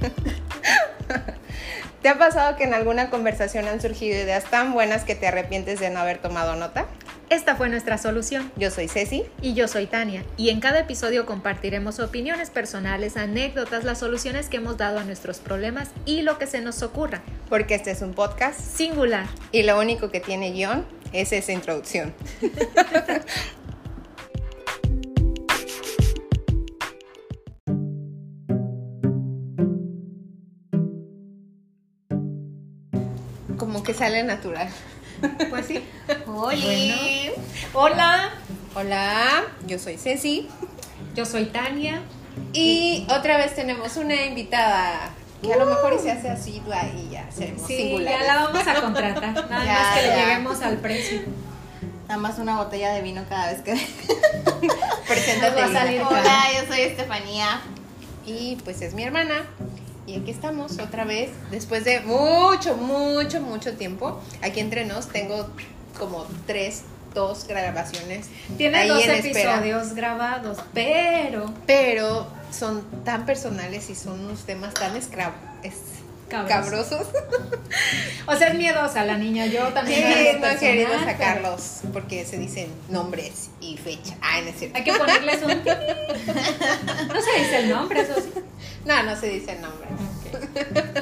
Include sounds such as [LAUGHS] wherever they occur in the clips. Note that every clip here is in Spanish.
[LAUGHS] ¿Te ha pasado que en alguna conversación han surgido ideas tan buenas que te arrepientes de no haber tomado nota? Esta fue nuestra solución. Yo soy Ceci. Y yo soy Tania. Y en cada episodio compartiremos opiniones personales, anécdotas, las soluciones que hemos dado a nuestros problemas y lo que se nos ocurra. Porque este es un podcast singular. Y lo único que tiene guion es esa introducción. [LAUGHS] que sale natural. Pues sí. Oye. Hola. Hola, yo soy Ceci. Yo soy Tania. Y otra vez tenemos una invitada que a lo mejor y se hace así y ya seremos sí, ya la vamos a contratar. Nada [LAUGHS] más que le lleguemos al precio. Nada más una botella de vino cada vez que [LAUGHS] preséntate. Hola, yo soy Estefanía. Y pues es mi hermana. Y aquí estamos otra vez, después de mucho, mucho, mucho tiempo. Aquí entre nos tengo como tres, dos grabaciones. Tiene dos episodios grabados, pero... Pero son tan personales y son unos temas tan escravos. Cabrosos. o sea, es miedosa la niña. Yo también. Sí, no he querido sacarlos porque se dicen nombres y fecha. Ay, no es cierto. Hay que ponerles un. no se dice el nombre, eso sí. No, no se dice el nombre.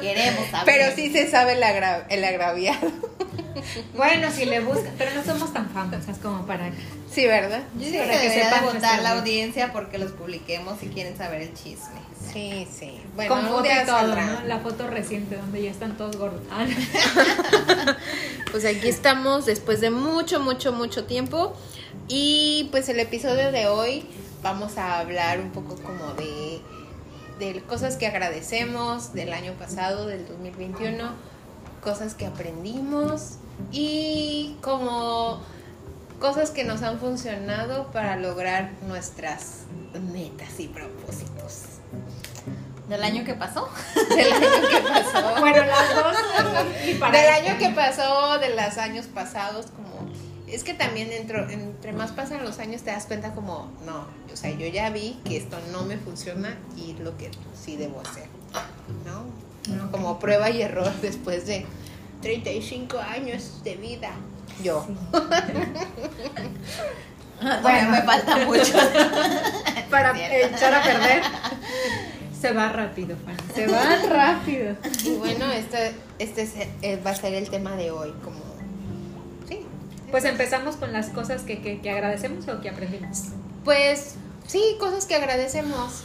Queremos saber. Pero sí se sabe el, el agraviado. Bueno, si le buscan, pero no somos tan famosas como para que. Sí, ¿verdad? Yo sí, para que, sepa votar la audiencia porque los publiquemos si quieren saber el chisme. Sí, sí. Bueno, Con foto y todo, ¿no? La foto reciente donde ya están todos gordos. Ah, [LAUGHS] pues aquí estamos después de mucho, mucho, mucho tiempo. Y pues el episodio de hoy vamos a hablar un poco como de de cosas que agradecemos del año pasado, del 2021, cosas que aprendimos y como cosas que nos han funcionado para lograr nuestras metas y propósitos. ¿Del año que pasó? [LAUGHS] Del año que pasó. bueno, las dos. del año que pasó, de los años pasados, como es que también dentro, entre más pasan los años te das cuenta como, no, o sea, yo ya vi que esto no me funciona y lo que sí debo hacer, ¿no? Como prueba y error después de 35 años de vida. Yo. [LAUGHS] bueno, me falta [LAUGHS] mucho. Para echar a perder. Se va rápido, Fanny. Se va rápido. Y bueno, este, este eh, va a ser el tema de hoy, como pues empezamos con las cosas que, que, agradecemos o que aprendimos. Pues sí, cosas que agradecemos.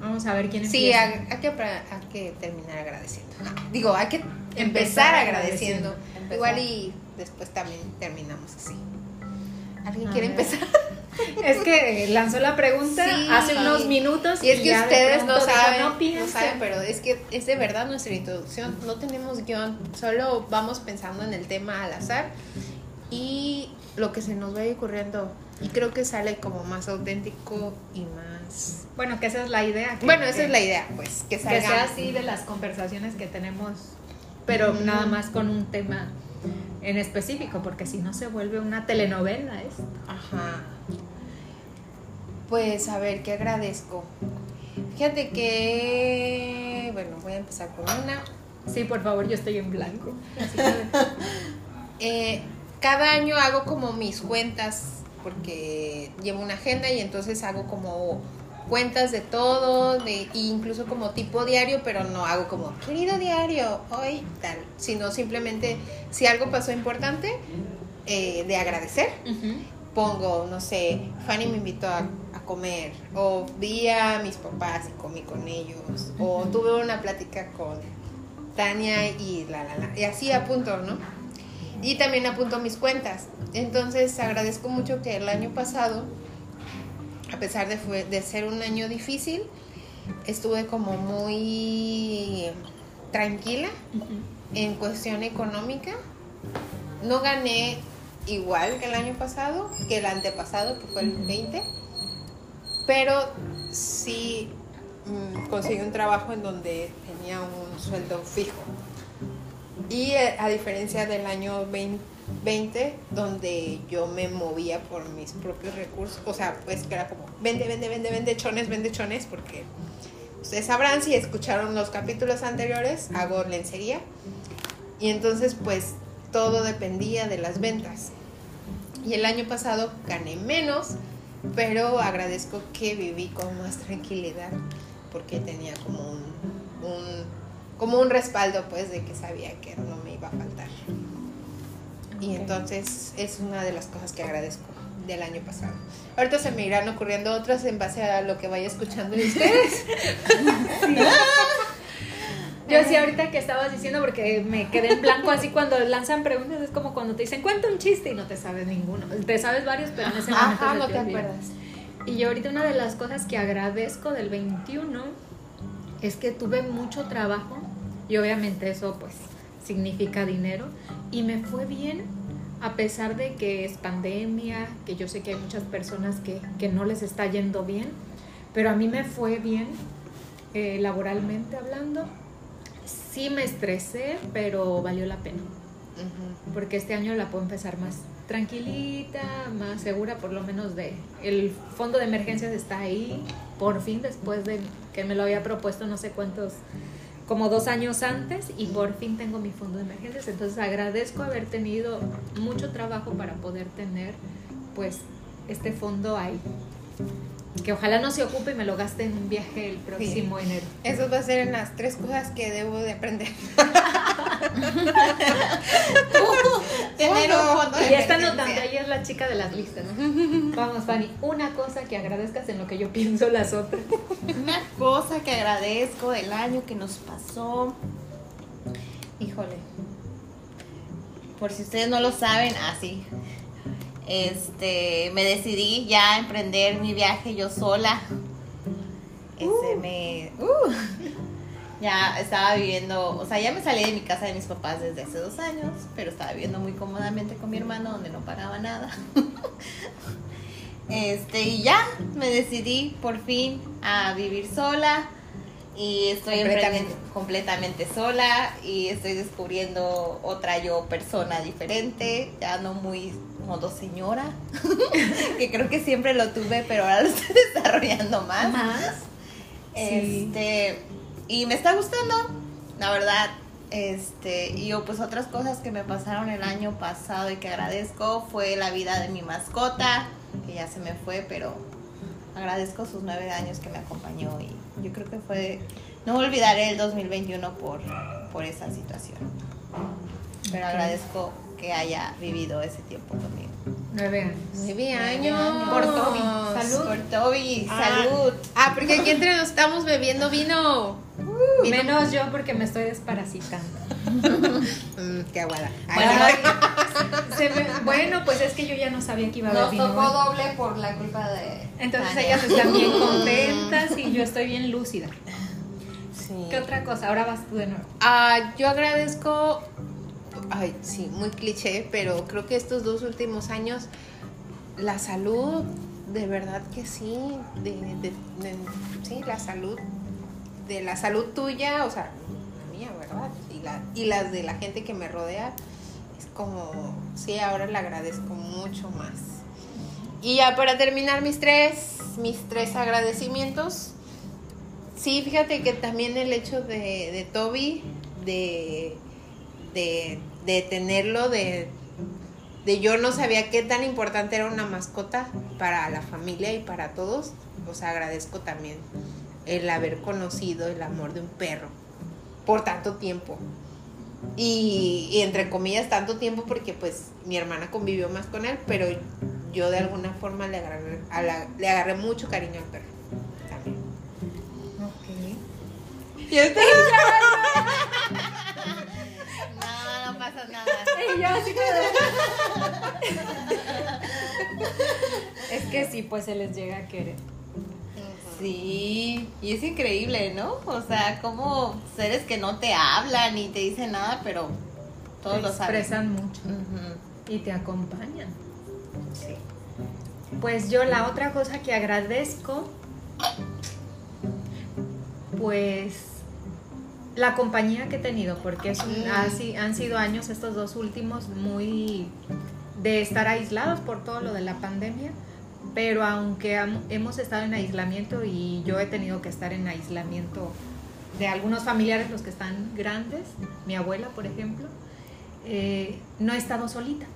Vamos a ver quién empieza. Sí, hay, que, hay que terminar agradeciendo. Digo, hay que empezar, agradeciendo. Igual y después también terminamos así. ¿Alguien quiere empezar? [LAUGHS] Es que lanzó la pregunta hace unos minutos. Y es que ustedes no saben, no, no, saben, pero es que es de verdad nuestra introducción. No tenemos guion, solo vamos pensando en el tema al azar y lo que se nos vaya ocurriendo. Y creo que sale como más auténtico y más... Bueno, que esa es la idea. bueno, esa es la idea, pues, que salga... Que sea así de las conversaciones que tenemos, pero nada más con un tema en específico, porque si no se vuelve una telenovela esto. Ajá. Pues a ver, ¿qué agradezco? Fíjate que... Bueno, voy a empezar con una. Sí, por favor, yo estoy en blanco. [LAUGHS] eh, cada año hago como mis cuentas, porque llevo una agenda y entonces hago como cuentas de todo, de, incluso como tipo diario, pero no hago como, querido diario, hoy tal, sino simplemente si algo pasó importante, eh, de agradecer. Pongo, no sé, Fanny me invitó a, a, comer, o vi a mis papás y comí con ellos, o tuve una plática con Tania y la, la, la, y así a punto, ¿no? Y también apunto mis cuentas. Entonces agradezco mucho que el año pasado, a pesar de, de ser un año difícil, estuve como muy tranquila en cuestión económica. No gané igual que el año pasado, que el antepasado, que fue el 20, pero sí mm, conseguí un trabajo en donde tenía un sueldo fijo. Y eh, a diferencia del año 20, donde yo me movía por mis propios recursos, o sea, pues que era como, vende, vende, vende, vende chones, vende chones, porque ustedes sabrán si escucharon los capítulos anteriores, hago lencería. Y entonces pues todo dependía de las ventas. Y el año pasado gané menos, pero agradezco que viví con más tranquilidad porque tenía como un- como un respaldo pues de que sabía que no me iba a faltar. Y Ok. entonces es una de las cosas que agradezco del año pasado. Ahorita se me irán ocurriendo otras en base a lo que vaya escuchando de ustedes. [LAUGHS] Yo sí, ahorita que estabas diciendo, porque me quedé en blanco así cuando lanzan preguntas, es como cuando te dicen, cuenta un chiste y no te sabes ninguno. Te sabes varios, pero en ese momento Ajá, no te olvida. acuerdas. Y yo ahorita una de las cosas que agradezco del 21 es que tuve mucho trabajo y obviamente eso pues significa dinero. Y me fue bien a pesar de que es pandemia, que yo sé que hay muchas personas que, que no les está yendo bien, pero a mí me fue bien eh, laboralmente hablando. Sí me estresé, pero valió la pena. Porque este año la puedo empezar más tranquilita, más segura, por lo menos de el fondo de emergencias está ahí, por fin después de que me lo había propuesto no sé cuántos, como dos años antes y por fin tengo mi fondo de emergencias, entonces agradezco haber tenido mucho trabajo para poder tener pues este fondo ahí. Que ojalá no se ocupe y me lo gaste en un viaje el próximo enero. Eso va a ser en las tres cosas que debo de aprender. [LAUGHS] [LAUGHS] Tener un fondo de Y está anotando, ella es la chica de las listas. Vamos, Fanny, una cosa que agradezcas en lo que yo pienso las otras. Una cosa que agradezco del año que nos pasó. Híjole. Por si ustedes no lo saben, así. este, me decidí ya a emprender mi viaje yo sola. Este, me. uh, ya estaba viviendo, o sea, ya me salí de mi casa de mis papás desde hace dos años, pero estaba viviendo muy cómodamente con mi hermano donde no pagaba nada. [LAUGHS] Este, y ya me decidí por fin a vivir sola y estoy Completamente. sola y estoy descubriendo otra yo persona diferente, ya no muy modo señora, [LAUGHS] que creo que siempre lo tuve, pero ahora lo estoy [LAUGHS] desarrollando más. Más. Este, y me está gustando, la verdad. Este, y yo, pues otras cosas que me pasaron el año pasado y que agradezco fue la vida de mi mascota, que ya se me fue, pero agradezco sus nueve años que me acompañó y yo creo que fue, no olvidaré el 2021 por, por esa situación. Pero agradezco que haya vivido ese tiempo conmigo. Nueve años. Nueve años. Por Toby. Salud. Por Toby, Ah. salud. Ah, porque aquí entre nos estamos bebiendo vino. Vino. Menos yo porque me estoy desparasitando. [LAUGHS] Mm, qué aguada. [LAUGHS] Bueno, pues es que yo ya no sabía que iba a haber Nos vino. tocó hoy. doble por la culpa de. Entonces Tania. ellas están bien [LAUGHS] contentas y yo estoy bien lúcida. sí. ¿Qué otra cosa? Ahora vas tú de nuevo. Ah, yo agradezco, ay, sí, muy cliché, pero creo que estos dos últimos años, la salud, de verdad que sí, de, de- de- sí, la salud, de la salud tuya, o sea, la mía, ¿verdad? Y, la, y las de la gente que me rodea, es como, sí, ahora le agradezco mucho más. Y ya para terminar mis tres, mis tres agradecimientos, Sí, fíjate que también el hecho de, Toby, de, de, tenerlo, de, de yo no sabía qué tan importante era una mascota para la familia y para todos, pues agradezco también el haber conocido el amor de un perro por tanto tiempo. Y, y entre comillas tanto tiempo porque pues mi hermana convivió más con él, pero yo de alguna forma le agarré, a la- le agarré mucho cariño al perro. También. Ok. Y ahorita- [LAUGHS] No, no pasa nada. Y yo así [LAUGHS] Es que sí, pues se les llega a querer. Sí, y es increíble, ¿no? O sea, como seres que no te hablan ni te dicen nada, pero todos Te lo saben. expresan mucho y te acompañan. Sí. Pues yo la otra cosa que agradezco, pues la compañía que he tenido, porque es un- si- han sido años estos dos últimos muy de estar aislados por todo lo de la pandemia, pero aunque hemos estado en aislamiento y yo he tenido que estar en aislamiento de algunos familiares, los que están grandes, mi abuela, por ejemplo, eh, no he estado solita.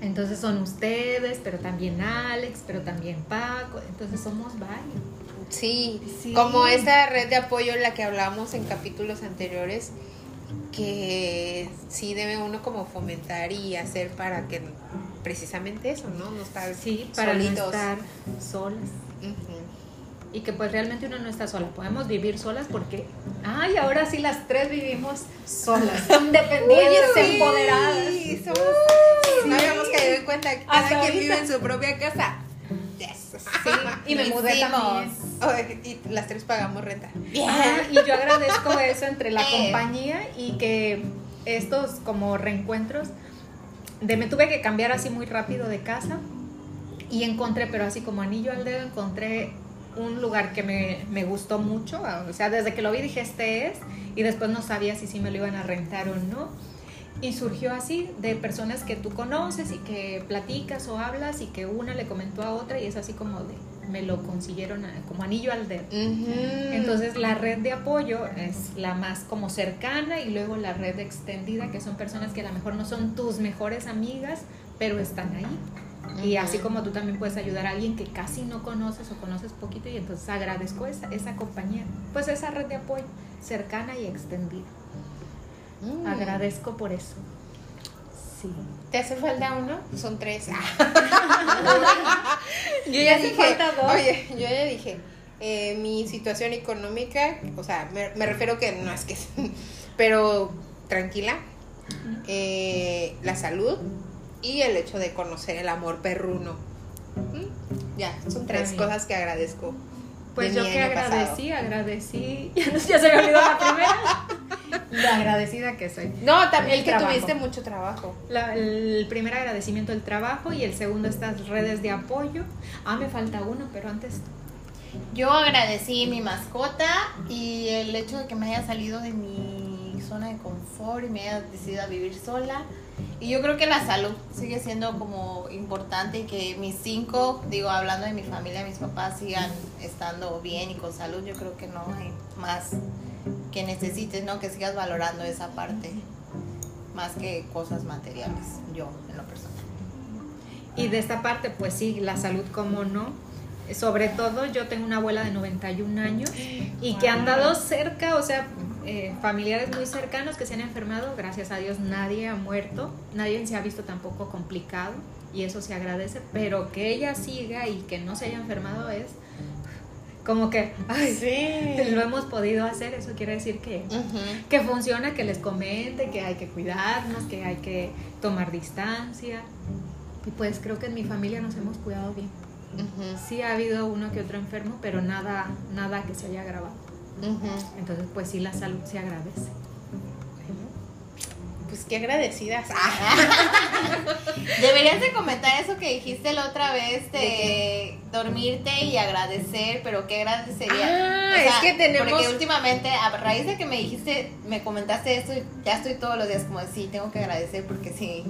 Entonces son ustedes, pero también Alex, pero también Paco, entonces somos varios. Sí, Sí. como esa red de apoyo en la que hablábamos en capítulos anteriores, que sí debe uno como fomentar y hacer para que precisamente eso, ¿no? No estar Sí, para solitos. no estar solas. Y que pues realmente uno no está sola, podemos vivir solas porque, ay, ahora sí las tres vivimos solas, [LAUGHS] independientes, sí, empoderadas. somos- sí, No habíamos caído en cuenta que cada Hasta quien ahorita. vive en su propia casa. Yes. Sí, y me mudé también. Y las tres pagamos renta. Ah, y yo agradezco eso entre la [LAUGHS] Eh. compañía y que estos como reencuentros de me tuve que cambiar así muy rápido de casa y encontré, pero así como anillo al dedo, encontré un lugar que me, me gustó mucho, o sea, desde que lo vi dije este es y después no sabía si sí me lo iban a rentar o no. Y surgió así de personas que tú conoces y que platicas o hablas y que una le comentó a otra y es así como de, me lo consiguieron como anillo al dedo. Entonces, Entonces la red de apoyo es la más como cercana y luego la red extendida, que son personas que a lo mejor no son tus mejores amigas, pero están ahí. Y así como tú también puedes ayudar a alguien que casi no conoces o conoces poquito y entonces agradezco esa, esa compañía, pues esa red de apoyo cercana y extendida. Mm. Agradezco por eso. Sí. ¿Te hace falta uno? Son tres. [LAUGHS] yo ya dije, falta dos. oye, yo ya dije, eh, mi situación económica, o sea, me, me refiero que no es que, [LAUGHS] pero tranquila, eh, la salud y el hecho de conocer el amor perruno. Mm, Ya, son tres cosas que agradezco. Pues yo que pasado. agradecí, agradecí, ya, [LAUGHS] no- ya se me olvidó la primera, lo agradecida que soy. No, también El que trabajo. tuviste mucho trabajo. La- el primer agradecimiento del trabajo y el segundo estas redes de apoyo. Ah, me falta uno, pero antes Yo agradecí mi mascota y el hecho de que me haya salido de mi zona de confort y me haya decidido a vivir sola. Y yo creo que la salud sigue siendo como importante y que mis cinco, digo, hablando de mi familia, mis papás sigan estando bien y con salud. Yo creo que no hay más que necesites, ¿no? Que sigas valorando esa parte más que cosas materiales, yo en lo personal. Y de esta parte, pues sí, la salud, como no. Sobre todo, yo tengo una abuela de 91 años y que han dado cerca, o sea, eh, familiares muy cercanos que se han enfermado. Gracias a Dios, nadie ha muerto, nadie se ha visto tampoco complicado y eso se agradece. Pero que ella siga y que no se haya enfermado es como que, ay, Sí. [LAUGHS] lo hemos podido hacer. Eso quiere decir que, que funciona, que les comente, que hay que cuidarnos, que hay que tomar distancia. Y pues creo que en mi familia nos hemos cuidado bien. Sí ha habido uno que otro enfermo, pero nada, nada que se haya agravado. Entonces, pues sí, la salud se agradece. Pues qué agradecidas. [LAUGHS] Deberías de comentar eso que dijiste la otra vez de, ¿De dormirte y agradecer, pero qué agradecería. Ah, es que tenemos- Porque últimamente, a raíz de que me dijiste, me comentaste esto, ya estoy todos los días como de, sí, tengo que agradecer porque sí.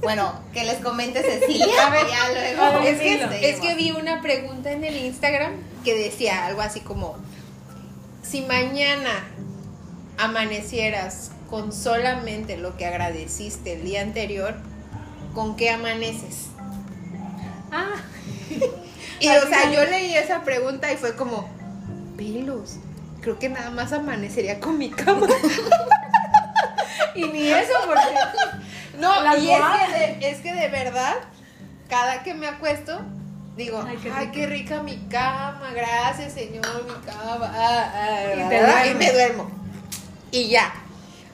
Bueno, que les comente Cecilia. [LAUGHS] A ver, ya luego. a ver, es, que, es que vi una pregunta en el Instagram que decía algo así como, si mañana amanecieras con solamente lo que agradeciste el día anterior, ¿con qué amaneces? Ah, [LAUGHS] Y o sea, yo leí esa pregunta y fue como, pelos, creo que nada más amanecería con mi cama. [LAUGHS] y ni eso porque... No, La y es que, de, es que de verdad, cada que me acuesto, digo, Ay, ay, qué qué, rico". rica mi cama, gracias Señor, mi cama, ah, ah, Y ah, y me duermo. Y ya.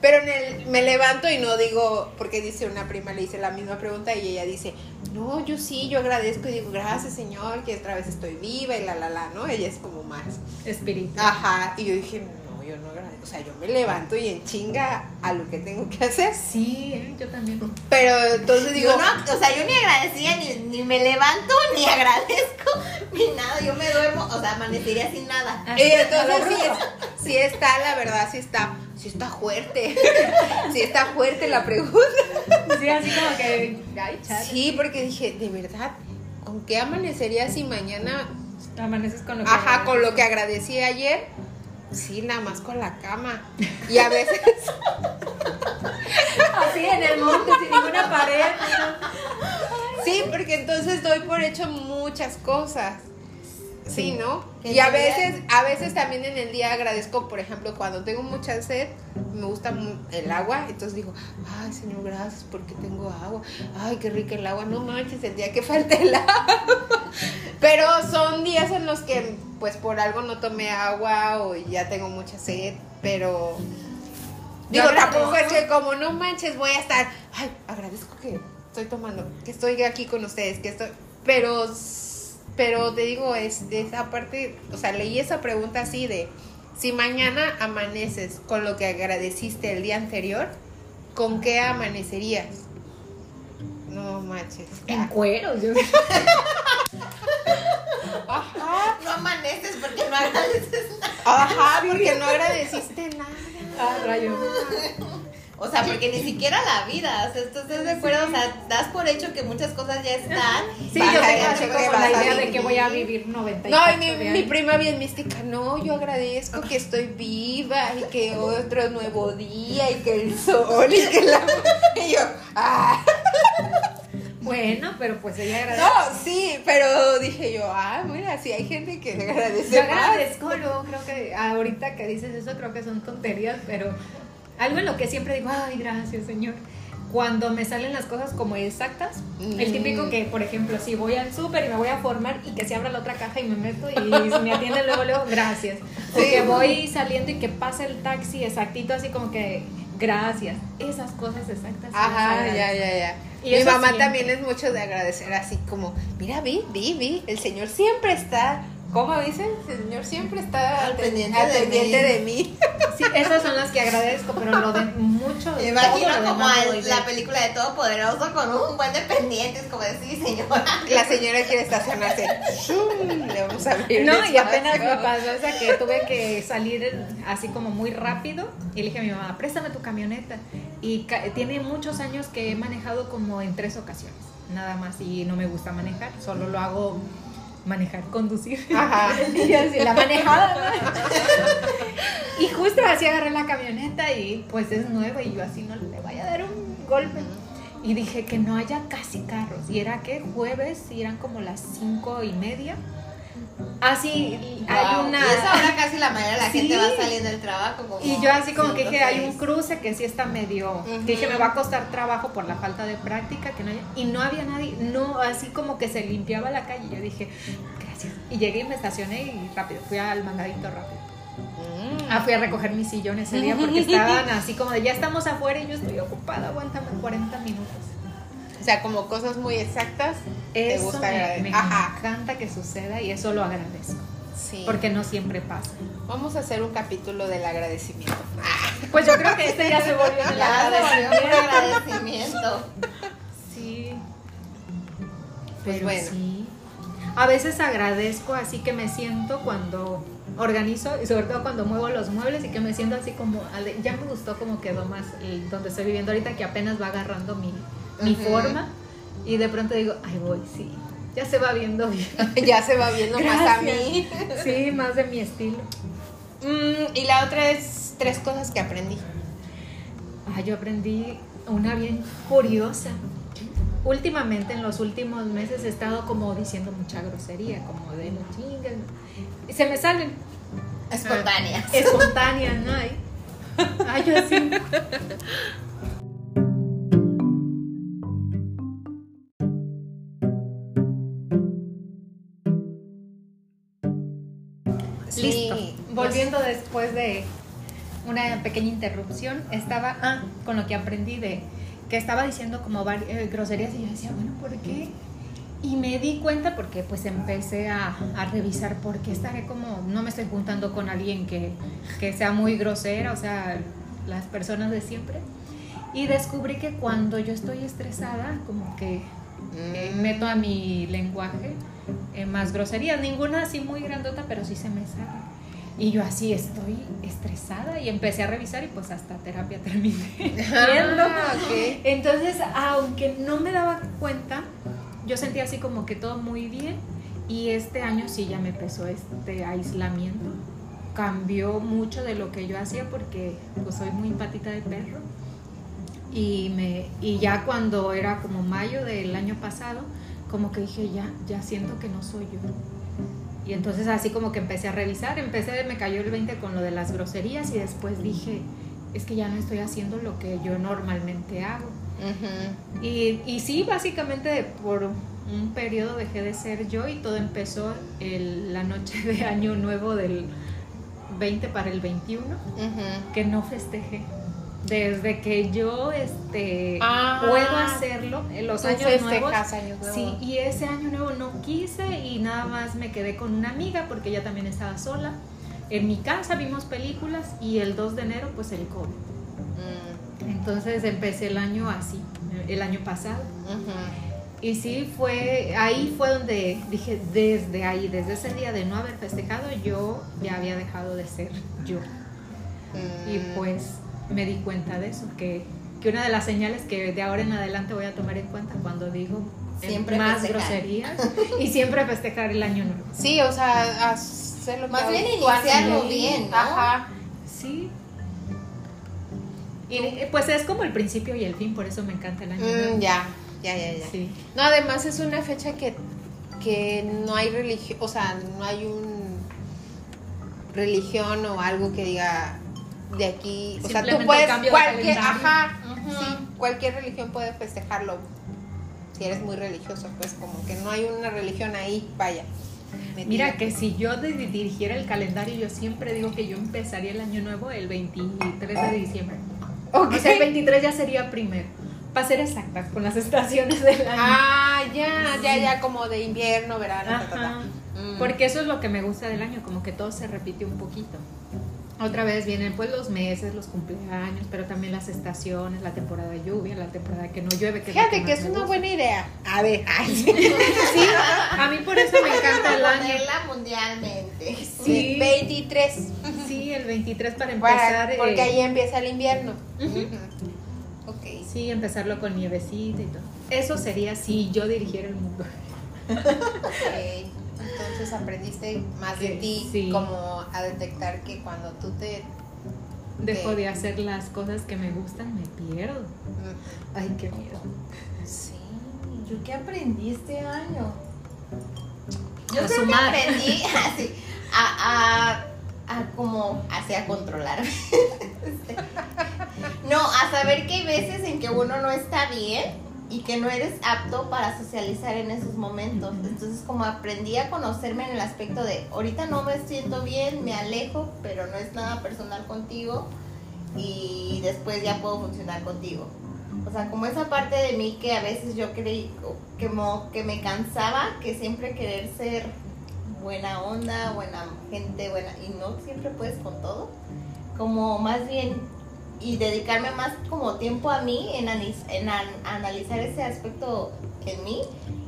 Pero en el, me levanto y no digo, porque dice una prima, le hice la misma pregunta y ella dice, no, yo sí, yo agradezco y digo, gracias Señor, que otra vez estoy viva y la, la, la, ¿no? Ella es como más. Espíritu. Ajá, y yo dije, no, yo no agradezco, o sea, yo me levanto y en chinga a lo que tengo que hacer. Sí, ¿eh? yo también. Pero entonces digo, Yo no, o sea, yo ni agradecía, ni, ni me levanto, [LAUGHS] ni agradezco, ni nada. Yo me duermo, o sea, amanecería sin nada. Y entonces sí, es- sí está, la verdad, sí está, sí está fuerte. [LAUGHS] Sí está fuerte la pregunta. Sí, así como que... Ay. Sí, porque dije, de verdad, ¿con qué amanecería si mañana Amaneces con lo que Ajá, con lo que agradecí ayer. Sí, nada más con la cama. Y a veces, [LAUGHS] Así en el monte, sin ninguna pared. sí, porque entonces doy por hecho muchas cosas. Sí, ¿no? Y a veces, a veces también en el día agradezco, por ejemplo, cuando tengo mucha sed, me gusta el agua, entonces digo, ay, Señor, gracias porque tengo agua. Ay, qué rica el agua. No manches, el día que falte el agua. [LAUGHS] Pero son días en los que, pues, por algo no tomé agua o ya tengo mucha sed, pero... Digo, tampoco es agradezco. que como no manches voy a estar, ay, agradezco que estoy tomando, que estoy aquí con ustedes, que estoy, pero, pero te digo, es, esa parte, o sea, leí esa pregunta así de, si mañana amaneces con lo que agradeciste el día anterior, ¿con qué amanecerías? No manches. En cueros, yo [LAUGHS] Ajá, No amaneces porque no agradeces nada. ajá, porque no agradeciste nada. Ah, rayo. [LAUGHS] O sea, porque ni siquiera la vida, o sea, ¿tú estás de acuerdo? O sea, das por hecho que muchas cosas ya están. Sí, yo tengo como la idea de que voy a vivir 90 y No, y mi, mi prima bien mística, no, yo agradezco que estoy viva y que otro nuevo día y que el sol y que la... Y yo, ah, Bueno, pero pues ella agradece. no, sí, pero dije yo, ah, mira, sí hay gente que le agradece Yo más. agradezco, luego creo que ahorita que dices eso, creo que son tonterías, pero algo en lo que siempre digo, ay, gracias, Señor. Cuando me salen las cosas como exactas, el Mm. típico que, por ejemplo, si voy al súper y me voy a formar y que se abra la otra caja y me meto y me atienden luego, luego, gracias. O Sí. que voy saliendo y que pasa el taxi exactito, así como que, gracias. Esas cosas exactas. Ajá, ya, ya, ya. Y Mi mamá siempre. también es mucho de agradecer, así como, mira, vi, vi, vi, el Señor siempre está, ¿cómo dicen? El Señor siempre está Al pendiente al de pendiente mí. de mí. [LAUGHS] Sí, esas son las que agradezco, pero lo de mucho. Me imagino como el- la película de Todopoderoso con un buen de pendientes, como decir, señora. [LAUGHS] La señora quiere estacionarse. ¡Shum! Le vamos a abrir No, y apenas me pasó esa que tuve que salir así como muy rápido y le dije a mi mamá, préstame tu camioneta. Y ca- tiene muchos años que he manejado como en tres ocasiones, nada más, y no me gusta manejar, solo lo hago manejar, conducir. Ajá. [LAUGHS] y así, la manejada. ¿no? y justo así agarré la camioneta y pues es nueva y yo así no le vaya a dar un golpe. Y dije que no haya casi carros. Y era que jueves y eran como las cinco y media. Así hay Wow. una. Y esa hora casi la mayoría de la Sí. gente va saliendo del trabajo. Como Y yo así como que dije, hay un cruce que sí está medio, que dije me va a costar trabajo por la falta de práctica, que no haya- y no había nadie, no, así como que se limpiaba la calle, yo dije, gracias, y llegué y me estacioné y rápido, fui al mandadito rápido. Mm. Ah, fui a recoger mis sillones ese día porque [LAUGHS] estaban así como de, ya estamos afuera y yo estoy ocupada, aguántame 40 minutos. O sea, como cosas muy exactas. Te Eso gusta me, me encanta que suceda y eso lo agradezco, Sí. porque no siempre pasa. Vamos a hacer un capítulo del agradecimiento. [LAUGHS] Pues yo creo que este ya se volvió el agradecimiento. agradecimiento. Sí. Pues Pero bueno. sí. A veces agradezco así que me siento cuando organizo y sobre todo cuando muevo los muebles y que me siento así como, ya me gustó como quedó más el- donde estoy viviendo ahorita que apenas va agarrando mi, mi forma y de pronto digo, ay voy, sí, ya se va viendo bien. [LAUGHS] ya se va viendo más a mí. Sí, más de mi estilo. Mm, y la otra es tres cosas que aprendí. Ah, yo aprendí una bien curiosa. Últimamente, en los últimos meses, he estado como diciendo mucha grosería, como de no chingan. Y se me salen Espontánea. espontáneas, ¿no? Ay, yo así. [LAUGHS] Volviendo después de una pequeña interrupción, estaba ah, con lo que aprendí de que estaba diciendo como eh, groserías y yo decía, bueno, ¿por qué? Y me di cuenta porque pues empecé a, a revisar por qué estaré como, no me estoy juntando con alguien que, que sea muy grosera, o sea, las personas de siempre. Y descubrí que cuando yo estoy estresada, como que eh, Mm. meto a mi lenguaje eh, más groserías, ninguna así muy grandota, pero sí se me sale. Y yo así estoy estresada y empecé a revisar y pues hasta terapia terminé. [LAUGHS] Ah. Entonces, aunque no me daba cuenta, yo sentía así como que todo muy bien y este año sí ya me empezó este aislamiento. Cambió mucho de lo que yo hacía porque pues soy muy patita de perro. Y, me, y ya cuando era como mayo del año pasado, como que dije, ya, ya siento que no soy yo. Y entonces así como que empecé a revisar, empecé, me cayó el 20 con lo de las groserías y después dije, es que ya no estoy haciendo lo que yo normalmente hago. y, y sí, básicamente por un periodo dejé de ser yo y todo empezó el, la noche de Año Nuevo del 20 para el 21, que no festejé. Desde que yo este Ah. puedo en los años nuevos. años nuevos. Sí, y ese año nuevo no quise y nada más me quedé con una amiga porque ella también estaba sola. En mi casa vimos películas y el 2 de enero pues el COVID. Mm, Entonces empecé el año así, el año pasado. ujú. Y sí, fue, ahí fue donde dije, desde ahí, desde ese día de no haber festejado, yo ya había dejado de ser yo. Y Mm. pues me di cuenta de eso, que, que una de las señales que de ahora en adelante voy a tomar en cuenta cuando digo Siempre más festejar. groserías [LAUGHS] y siempre festejar el año nuevo. Sí, o sea, hacer lo Más bien iniciarlo bien, ¿no? Ajá. Sí. Y eh, pues es como el principio y el fin, por eso me encanta el año nuevo. Mm, ya, ya, ya, ya. Sí. No, además es una fecha que, que no hay religión, o sea, no hay un religión o algo que diga de aquí, o sea, tú puedes cualquier, ajá. Sí, cualquier religión puede festejarlo. Si eres muy religioso, pues como que no hay una religión ahí, vaya. Mira que si yo dirigiera el calendario, yo siempre digo que yo empezaría el año nuevo el 23 de diciembre. Ok. O sea, el 23 ya sería primero. Para ser exactas con las [LAUGHS] estaciones del año. Ah, ya, ya, ya, como de invierno, verano, ta, ta, ta. Ajá. Mm. Porque eso es lo que me gusta del año, como que todo se repite un poquito. Otra vez vienen pues los meses, los cumpleaños, pero también las estaciones, la temporada de lluvia, la temporada que no llueve. Que Fíjate que es una buena idea. A ver, ay, Sí, a mí por eso me encanta el año. Ponerla mundialmente. Sí. 23. Sí, el 23 para Para- empezar. eh, porque ahí empieza el invierno. Sí, empezarlo con nievecita y todo. Eso sería si yo dirigiera el mundo. Ok. Entonces aprendiste más de ti, sí. como a detectar que cuando tú te... Dejo de hacer las cosas que me gustan, me pierdo. Ay, qué miedo. Sí. ¿Yo qué aprendí este año? Yo A creo sumar. que aprendí [LAUGHS] [LAUGHS] así, a, a, a como así a controlarme. [LAUGHS] Este, no, a saber que hay veces en que uno no está bien y que no eres apto para socializar en esos momentos. Entonces como aprendí a conocerme en el aspecto de ahorita no me siento bien, me alejo, pero no es nada personal contigo y después ya puedo funcionar contigo. O sea, como esa parte de mí que a veces yo creí que, mo- que me cansaba, que siempre querer ser buena onda, buena gente, buena, y no siempre puedes con todo. Como más bien, y dedicarme más como tiempo a mí en, anis- en an- analizar ese aspecto en mí,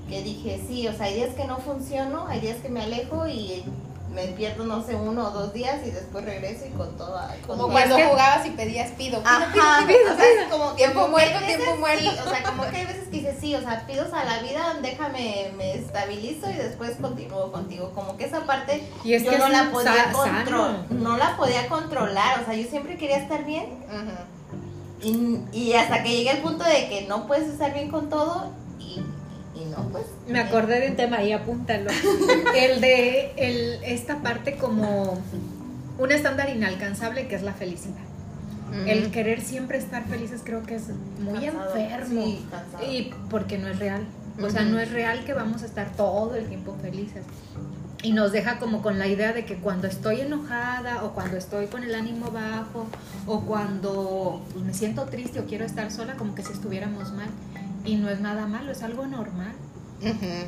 que dije, sí, o sea, hay días que no funciono, hay días que me alejo y me pierdo, no sé, uno o dos días y después regreso y con todo. con Como todo. cuando es que- jugabas y pedías pido. pido, Ajá, pido, pido. o sea, es como Tiempo como que hay muerto, veces tiempo muerto. sí, o sea, como que hay veces que dices, sí, o sea, pidos a la vida, déjame, me estabilizo y después continúo contigo. Como que esa parte Y es yo que no es la podía controlar, no la podía controlar, o sea, yo siempre quería estar bien y, y hasta que llegué al punto de que no puedes estar bien con todo y, y no, pues. Me acordé de un tema y apúntalo. El de el, esta parte como un estándar inalcanzable que es la felicidad. El querer siempre estar felices creo que es muy Cansado. enfermo. Sí. Y porque no es real. O sea, no es real que vamos a estar todo el tiempo felices. Y nos deja como con la idea de que cuando estoy enojada o cuando estoy con el ánimo bajo o cuando pues, me siento triste o quiero estar sola, como que si estuviéramos mal. Y no es nada malo, es algo normal.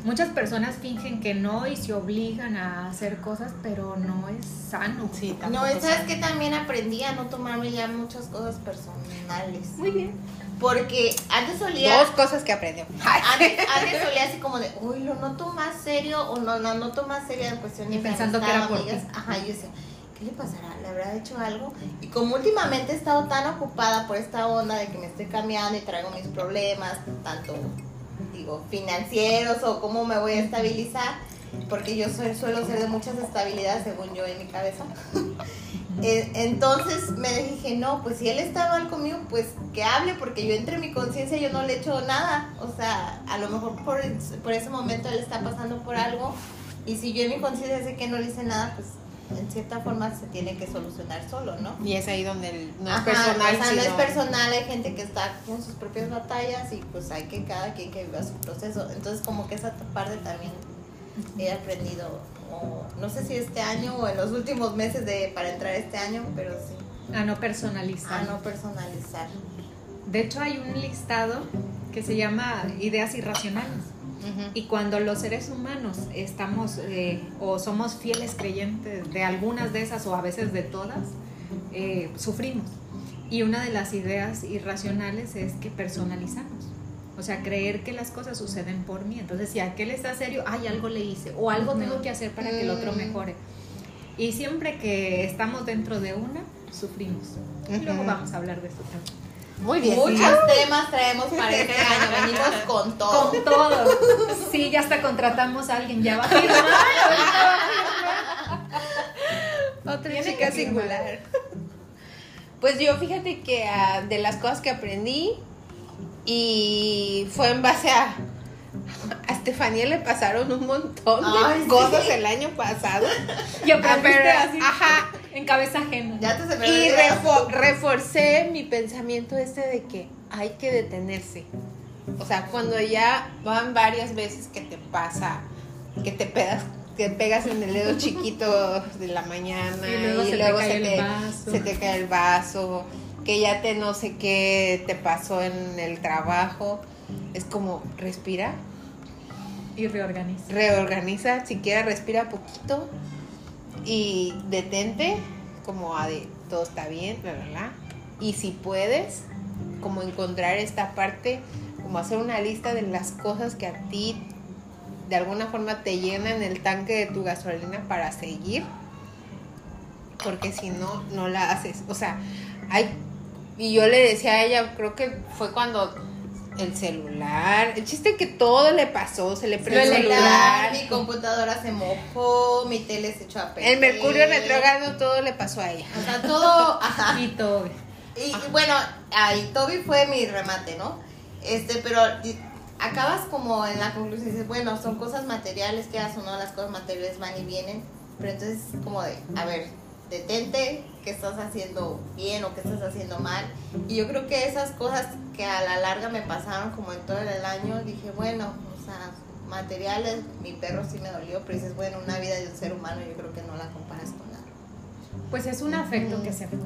Muchas personas fingen que no y se obligan a hacer cosas, pero no es sano. Sí, No, sabes sabe. que también aprendí a no tomarme ya muchas cosas personales. Muy bien. Porque antes solía. Dos cosas que aprendió. [LAUGHS] Antes, antes solía así como de, uy, lo noto más serio o no, no noto más serio en cuestiones Y pensando que era por amigas. Ajá, yo decía, ¿qué le pasará? ¿Le habrá hecho algo? Y como últimamente he estado tan ocupada por esta onda de que me estoy cambiando y traigo mis problemas, tanto, digo, financieros o cómo me voy a estabilizar, porque yo soy, suelo ser de muchas estabilidades según yo en mi cabeza. [LAUGHS] Eh, Entonces me dije, no, pues si él está mal conmigo, pues que hable, porque yo entre mi conciencia yo no le he hecho nada. O sea, a lo mejor por, por ese momento él está pasando por algo. Y si yo en mi conciencia sé que no le hice nada, pues en cierta forma se tiene que solucionar solo, ¿no? Y es ahí donde el- no es personal, o sea, no es personal, hay gente que está con sus propias batallas y pues hay que cada quien que viva su proceso. Entonces como que esa parte también he aprendido, o no sé si este año o en los últimos meses de para entrar este año, pero sí, A no personalizar. a no personalizar. De hecho, hay un listado que se llama ideas irracionales. Y cuando los seres humanos estamos eh, o somos fieles creyentes de algunas de esas o a veces de todas, eh, sufrimos. Y una de las ideas irracionales es que personalizamos. O sea, creer que las cosas suceden por mí. Entonces, si aquel está serio, ay, algo le hice o algo tengo que hacer para que el otro Mm. mejore. Y siempre que estamos dentro de una, sufrimos. Y luego vamos a hablar de eso también. Muy bien. Muchos temas traemos para este año, venimos con [LAUGHS] todo. Con todo. Sí, ya hasta contratamos a alguien, ya va a firmar. ahorita va a firmar. Otra chica singular. Pues yo fíjate que ah, de las cosas que aprendí y fue en base a a Estefanía le pasaron un montón de Ay, sí. cosas el año pasado. Y aprendiste pero, así, ajá. En cabeza ajena. Ya te se me Y olvidó. refo- reforcé mi pensamiento este de que hay que detenerse. O sea, cuando ya van varias veces que te pasa, que te pegas, que pegas en el dedo chiquito de la mañana Y luego se te cae se, te, se te cae el vaso, que ya te no sé qué te pasó en el trabajo. Es como, respira, Y reorganiza. reorganiza, siquiera respira poquito y detente, como a de todo está bien, bla, bla. Y si puedes, como encontrar esta parte, como hacer una lista de las cosas que a ti de alguna forma te llenan el tanque de tu gasolina para seguir, porque si no, no la haces. O sea, hay, y yo le decía a ella, creo que fue cuando el celular, el chiste que todo le pasó, se le prendió el celular, mi computadora se mojó, mi tele se echó a perder. el mercurio retrógrado, todo le pasó a ella. O sea, todo, [LAUGHS] ajá. Y todo. Y, y bueno, ahí Toby fue mi remate, ¿no? Este, pero acabas como en la conclusión, dices, bueno, son cosas materiales, que o no, las cosas materiales van y vienen, pero entonces como de, a ver, detente, qué estás haciendo bien o qué estás haciendo mal. Y yo creo que esas cosas que a la larga me pasaron como en todo el año, dije, bueno, o sea, materiales, mi perro sí me dolió, pero dices, bueno, una vida de un ser humano yo creo que no la comparas con nada. Pues es un afecto que se fue.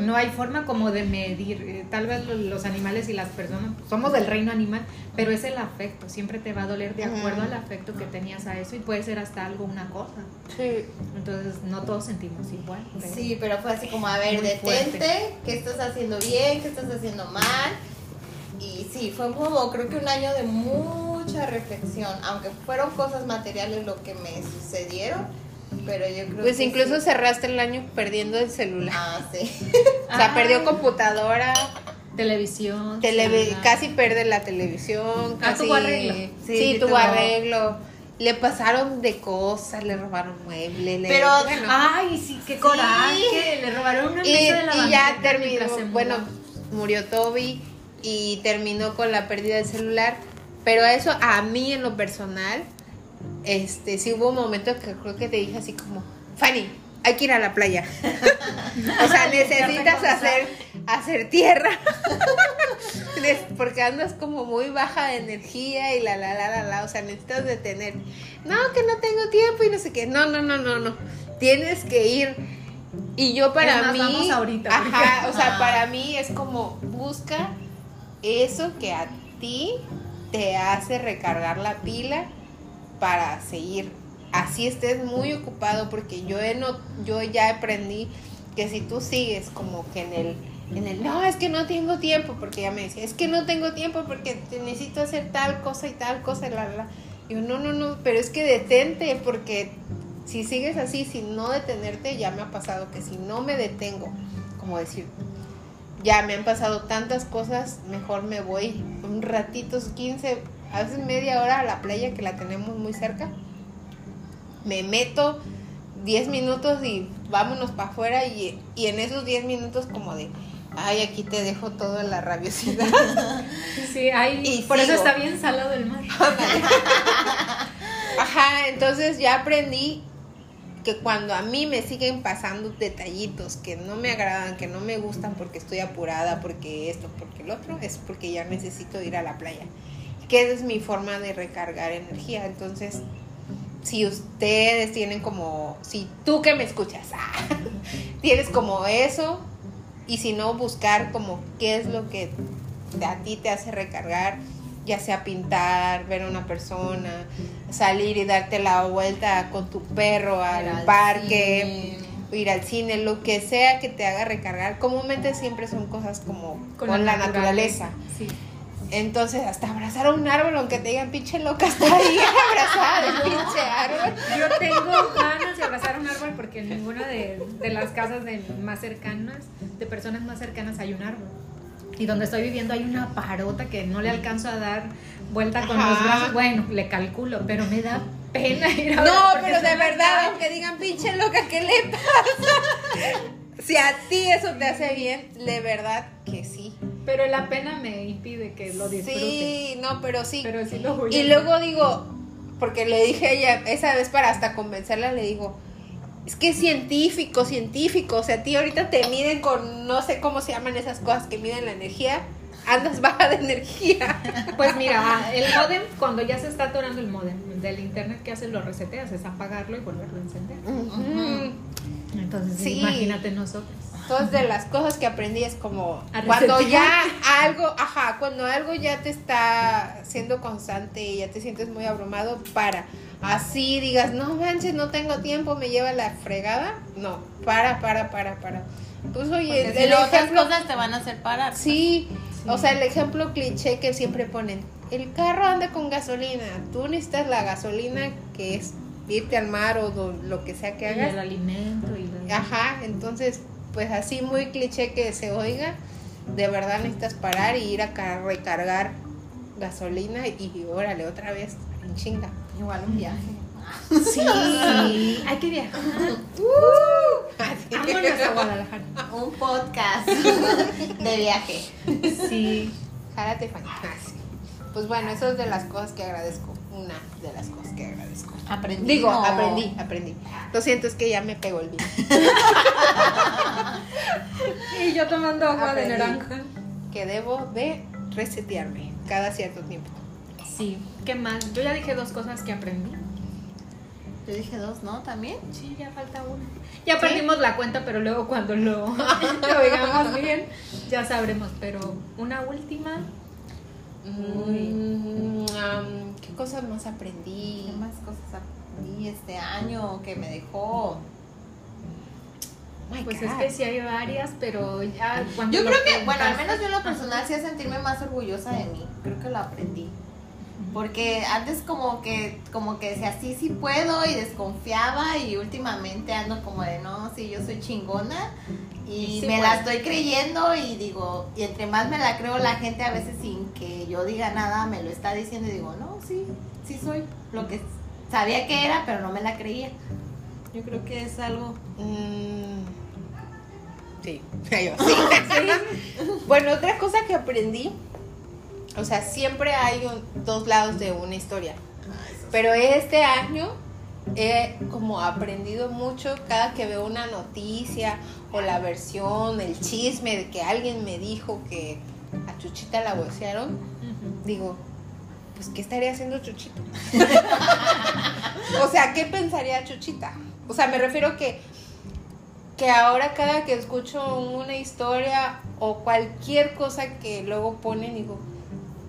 No hay forma como de medir. eh, Tal vez lo- los animales y las personas somos del reino animal, pero es el afecto. Siempre te va a doler de acuerdo al afecto que tenías a eso y puede ser hasta algo, una cosa. Sí. Entonces, no todos sentimos igual. pero- Sí, pero fue así como, a ver, Muy detente, fuerte. qué estás haciendo bien, qué estás haciendo mal. Y sí, fue como, creo que un año de mucha reflexión, aunque fueron cosas materiales lo que me sucedieron, pero yo creo Pues que incluso sí. cerraste el año perdiendo el celular. Ah, sí. [LAUGHS] O sea, Ah. perdió computadora, Televisión. celular. casi pierde la televisión. Ah, Casi, tuvo arreglo. Sí, Sí, tuvo arreglo. Le pasaron de cosas, le robaron muebles. le- Pero- bueno. Ay, sí, qué coraje. Le robaron una y, mesa de la y ya terminó. Bueno, murió Toby y terminó con la pérdida del celular. Pero eso a mí en lo personal, este, sí hubo un momento que creo que te dije así como, Fanny, hay que ir a la playa. [LAUGHS] o sea, necesitas hacer, hacer tierra. [LAUGHS] Porque andas como muy baja de energía y la la la la la. O sea, necesitas detener. No, que no tengo tiempo y no sé qué. No, no, no, no, no. Tienes que ir. Y yo para más, mí. vamos ahorita, Ajá, o sea, Ajá. para mí es como busca eso que a ti te hace recargar la pila para seguir. Así estés muy ocupado, porque yo, he no, yo ya aprendí que si tú sigues como que en el, en el, no, es que no tengo tiempo, porque ya me decía, es que no tengo tiempo porque te necesito hacer tal cosa y tal cosa, la. la". Yo, no, no, no, pero es que detente, porque si sigues así, sin no detenerte, ya me ha pasado que si no me detengo, como decir, ya me han pasado tantas cosas, mejor me voy un ratito, 15, a veces media hora a la playa que la tenemos muy cerca. Me meto 10 minutos y vámonos para afuera y, y en esos 10 minutos como de, ay, aquí te dejo toda la rabiosidad. [LAUGHS] Sí, hay, Y por eso está bien salado el mar. [LAUGHS] Ajá, entonces ya aprendí que cuando a mí me siguen pasando detallitos que no me agradan, que no me gustan porque estoy apurada, porque esto, porque el otro, es porque ya necesito ir a la playa. Que es mi forma de recargar energía. Entonces, si ustedes tienen como, si tú que me escuchas, ah, [LAUGHS] tienes como eso, y si no, buscar como qué es lo que a ti te hace recargar, ya sea pintar, ver a una persona, salir y darte la vuelta con tu perro al, parque, cine. ir al cine, lo que sea que te haga recargar. Comúnmente siempre son cosas como con, la naturaleza. Sí. Entonces, hasta abrazar a un árbol, aunque te digan pinche loca, está ahí [LAUGHS] abrazada el pinche árbol. Yo tengo ganas de abrazar un árbol porque en ninguna de, de las casas de más cercanas, de personas más cercanas, hay un árbol. Y donde estoy viviendo hay una parota que no le alcanzo a dar vuelta con Ajá. los brazos. Bueno, le calculo, pero me da pena ir a No, pero de verdad, aunque digan pinche loca, ¿qué le pasa? [LAUGHS] Si a ti eso te hace bien, de verdad que sí. Pero la pena me impide que lo disfrute. Sí, no, pero sí. Pero sí lo voy a Y luego digo, porque le dije a ella, esa vez para hasta convencerla, le digo, es que es científico, científico, o sea, a ti ahorita te miden con, no sé cómo se llaman esas cosas que miden la energía, andas [LAUGHS] baja de energía. Pues mira, el modem, cuando ya se está atorando el modem del internet que hace, lo reseteas, es apagarlo y volverlo a encender. Entonces, Sí. imagínate nosotros. Entonces, de las cosas que aprendí es como cuando ya algo, ajá, cuando algo ya te está siendo constante y ya te sientes muy abrumado, para. Así digas, no manches, no tengo tiempo, me lleva la fregada. No, para, para, para, para. Pues oye, si el no, otras cosas te van a hacer parar. Sí, Sí. o sea, el ejemplo cliché que siempre ponen. El carro anda con gasolina. Tú necesitas la gasolina que es irte al mar o do- lo que sea que Y hagas. el alimento y la... Ajá, entonces, pues así muy cliché que se oiga, de verdad necesitas parar y ir a ca- recargar gasolina y órale otra vez en chinga. Igual un viaje. [LAUGHS] Sí. hay que viajar. Vámonos a Guadalajara. Un podcast de viaje. Sí. Jálate, Fanny. Así. Pues bueno, eso es de las cosas que agradezco. Una de las cosas que agradezco. Aprendí. Digo, no. aprendí, aprendí. Lo siento, es que ya me pegó el vino. [LAUGHS] Y yo tomando agua de naranja. Que debo de resetearme cada cierto tiempo. Sí. ¿Qué más? Yo ya dije dos cosas que aprendí. Yo dije dos, ¿no? ¿También? Sí, ya falta una. Ya perdimos la cuenta, pero luego cuando lo, [LAUGHS] [LAUGHS] lo oigamos bien, ya sabremos. Pero una última. Mm, am, ¿Qué cosas más aprendí? ¿Qué más cosas aprendí este año que me dejó? Oh my Pues God. es que sí hay varias, pero ya cuando. Yo creo que, bueno, al menos yo en lo personal sí a sentirme más orgullosa de mí. Creo que lo aprendí. Porque antes como que, como que decía, sí, sí puedo y desconfiaba y últimamente ando como de, no, sí, yo soy chingona y Sí me la estoy creyendo y digo, y entre más me la creo la gente a veces sin que yo diga nada me lo está diciendo y digo, no, sí, sí soy lo que sabía que era, pero no me la creía. Yo creo que es algo... Mm, sí, yo, [LAUGHS] sí. [LAUGHS] bueno, otra cosa que aprendí, o sea, siempre hay un- dos lados de una historia. Pero este año he como aprendido mucho cada que veo una noticia o la versión, el chisme de que alguien me dijo que a Chuchita la bolsearon, Ujú. digo, pues ¿qué estaría haciendo Chuchito? o sea, ¿qué pensaría Chuchita? O sea, me refiero que que ahora cada que escucho una historia o cualquier cosa que luego ponen digo,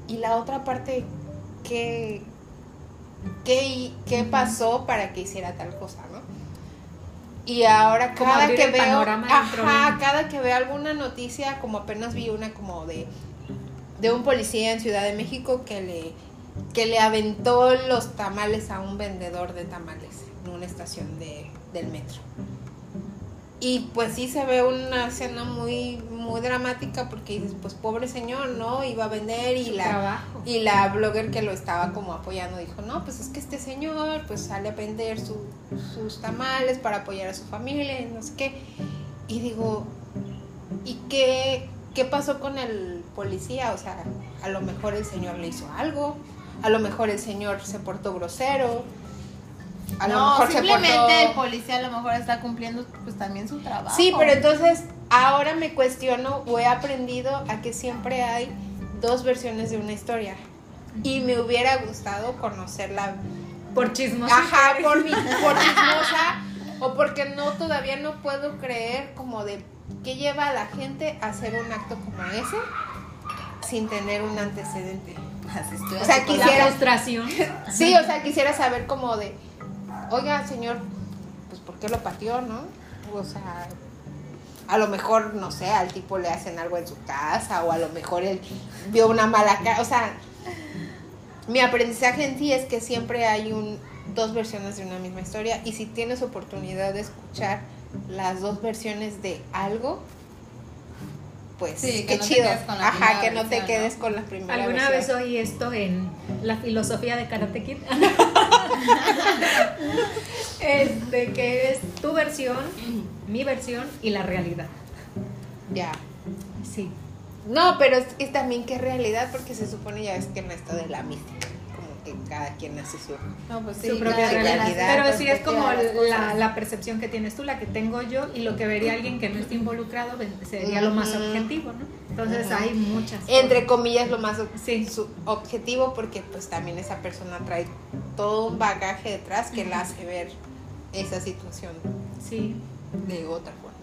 y la otra parte qué qué, qué pasó para que hiciera tal cosa, ¿no? Y ahora Como cada que veo, ajá, cada que veo alguna noticia, como apenas vi una como de de un policía en Ciudad de México que le que le aventó los tamales a un vendedor de tamales en una estación de, del metro. Y pues sí se ve una escena muy muy dramática porque dices, pues pobre señor, ¿no? Iba a vender y Su la trabajo. y la blogger que lo estaba como apoyando dijo, no, pues es que este señor pues sale a vender su- sus tamales para apoyar a su familia y no sé qué. Y digo, ¿y qué, qué pasó con el policía? O sea, a lo mejor el señor le hizo algo, a lo mejor el señor se portó grosero, a lo no, mejor se simplemente portó... el policía a lo mejor está cumpliendo pues también su trabajo. Sí, pero entonces ahora me cuestiono o he aprendido a que siempre hay dos versiones de una historia. Y me hubiera gustado conocerla. Por chismosa. Ajá, por, mi, por chismosa. O porque no, todavía no puedo creer como de qué lleva a la gente a hacer un acto como ese sin tener un antecedente. Estoy O sea, con La quisiera- frustración. [LAUGHS] Sí, o sea, quisiera saber como de, oiga, señor, pues ¿por qué lo pateó, no? O sea, a lo mejor, no sé, al tipo le hacen algo en su casa o a lo mejor él vio una mala cara, o sea, mi aprendizaje en sí es que siempre hay un dos versiones de una misma historia y si tienes oportunidad de escuchar las dos versiones de algo, pues Sí, que qué no te chido. quedes con la Ajá, que no te quedes ¿no? con la primera ¿Alguna vez oí esto en la filosofía de Karate Kid? [LAUGHS] este, que es tu versión, mi versión y la realidad. Ya. Sí. No, pero es, es también que realidad, porque se supone ya es que en esto de la mística, que cada quien hace su... No, pues su propia realidad. Pero su sí es como la, percepción que tienes tú, la que tengo yo y lo que vería alguien que no esté involucrado ven- sería lo más objetivo, ¿no? Entonces hay muchas. Entre comillas, lo más Sí. su objetivo, porque pues también esa persona trae todo un bagaje detrás que la hace ver esa situación Sí, de otra forma.